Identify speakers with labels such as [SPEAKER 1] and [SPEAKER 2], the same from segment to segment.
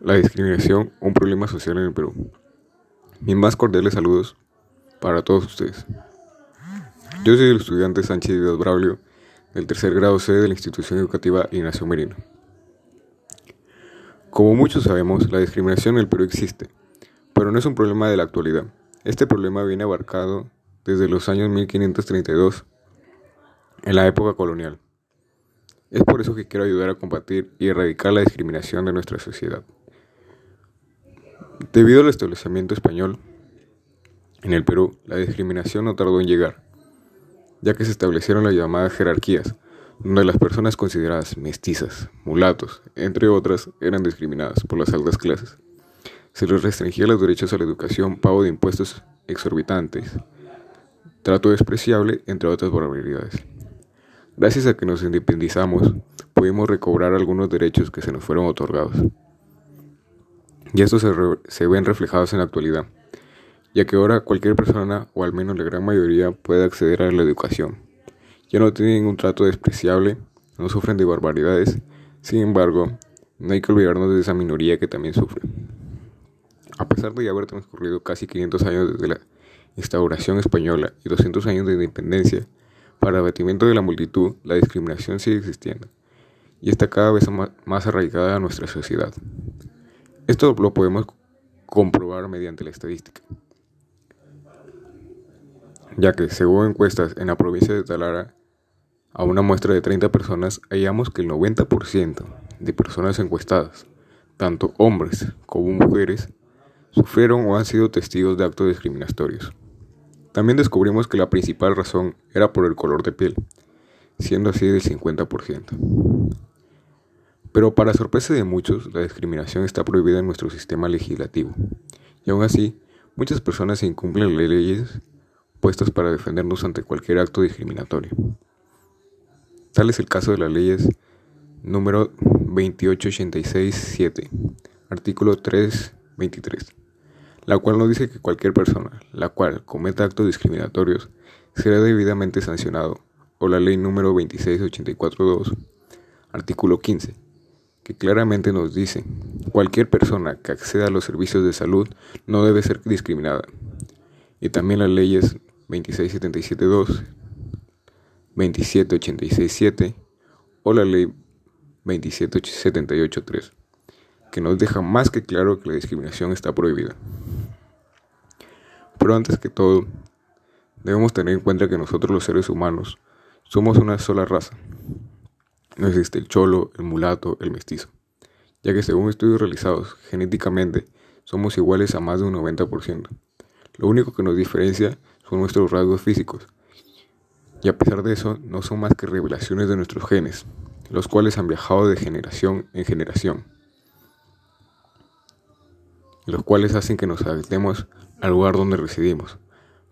[SPEAKER 1] La discriminación, un problema social en el Perú. Mis más cordiales saludos para todos ustedes. Yo soy el estudiante Sánchez Díaz Braulio, del tercer grado C de la institución educativa Ignacio Merino. Como muchos sabemos, la discriminación en el Perú existe, pero no es un problema de la actualidad. Este problema viene abarcado desde los años 1532, en la época colonial. Es por eso que quiero ayudar a combatir y erradicar la discriminación de nuestra sociedad. Debido al establecimiento español en el Perú, la discriminación no tardó en llegar, ya que se establecieron las llamadas jerarquías, donde las personas consideradas mestizas, mulatos, entre otras, eran discriminadas por las altas clases. Se les restringía los derechos a la educación, pago de impuestos exorbitantes, trato despreciable, entre otras barbaridades. Gracias a que nos independizamos, pudimos recobrar algunos derechos que se nos fueron otorgados y estos se, ven reflejados en la actualidad, ya que ahora cualquier persona, o al menos la gran mayoría, puede acceder a la educación. Ya no tienen un trato despreciable, no sufren de barbaridades, sin embargo, no hay que olvidarnos de esa minoría que también sufre. A pesar de ya haber transcurrido casi 500 años desde la instauración española y 200 años de independencia, para abatimiento de la multitud, la discriminación sigue existiendo y está cada vez más arraigada a nuestra sociedad. Esto lo podemos comprobar mediante la estadística, ya que según encuestas en la provincia de Talara, a una muestra de 30 personas hallamos que el 90% de personas encuestadas, tanto hombres como mujeres, sufrieron o han sido testigos de actos discriminatorios. También descubrimos que la principal razón era por el color de piel, siendo así del 50%. Pero para sorpresa de muchos, la discriminación está prohibida en nuestro sistema legislativo. Y aún así, muchas personas incumplen las leyes puestas para defendernos ante cualquier acto discriminatorio. Tal es el caso de las leyes número 28867, artículo 323, la cual nos dice que cualquier persona la cual cometa actos discriminatorios será debidamente sancionado, o la ley número 26842, artículo 15 que claramente nos dice, cualquier persona que acceda a los servicios de salud no debe ser discriminada. Y también las leyes 26772, 27867 o la ley 27783, que nos deja más que claro que la discriminación está prohibida. Pero antes que todo, debemos tener en cuenta que nosotros los seres humanos somos una sola raza no existe el cholo, el mulato, el mestizo, ya que según estudios realizados genéticamente somos iguales a más de un 90%. Lo único que nos diferencia son nuestros rasgos físicos, y a pesar de eso no son más que revelaciones de nuestros genes, los cuales han viajado de generación en generación, los cuales hacen que nos adaptemos al lugar donde residimos.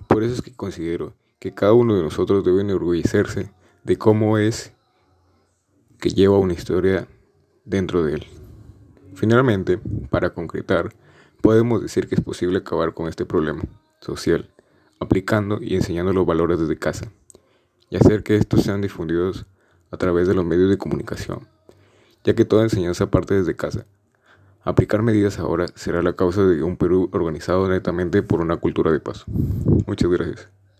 [SPEAKER 1] Por eso es que considero que cada uno de nosotros debe enorgullecerse de cómo es que lleva una historia dentro de él. Finalmente, para concretar, podemos decir que es posible acabar con este problema social, aplicando y enseñando los valores desde casa, y hacer que estos sean difundidos a través de los medios de comunicación, ya que toda enseñanza parte desde casa. Aplicar medidas ahora será la causa de un Perú organizado netamente por una cultura de paz. Muchas gracias.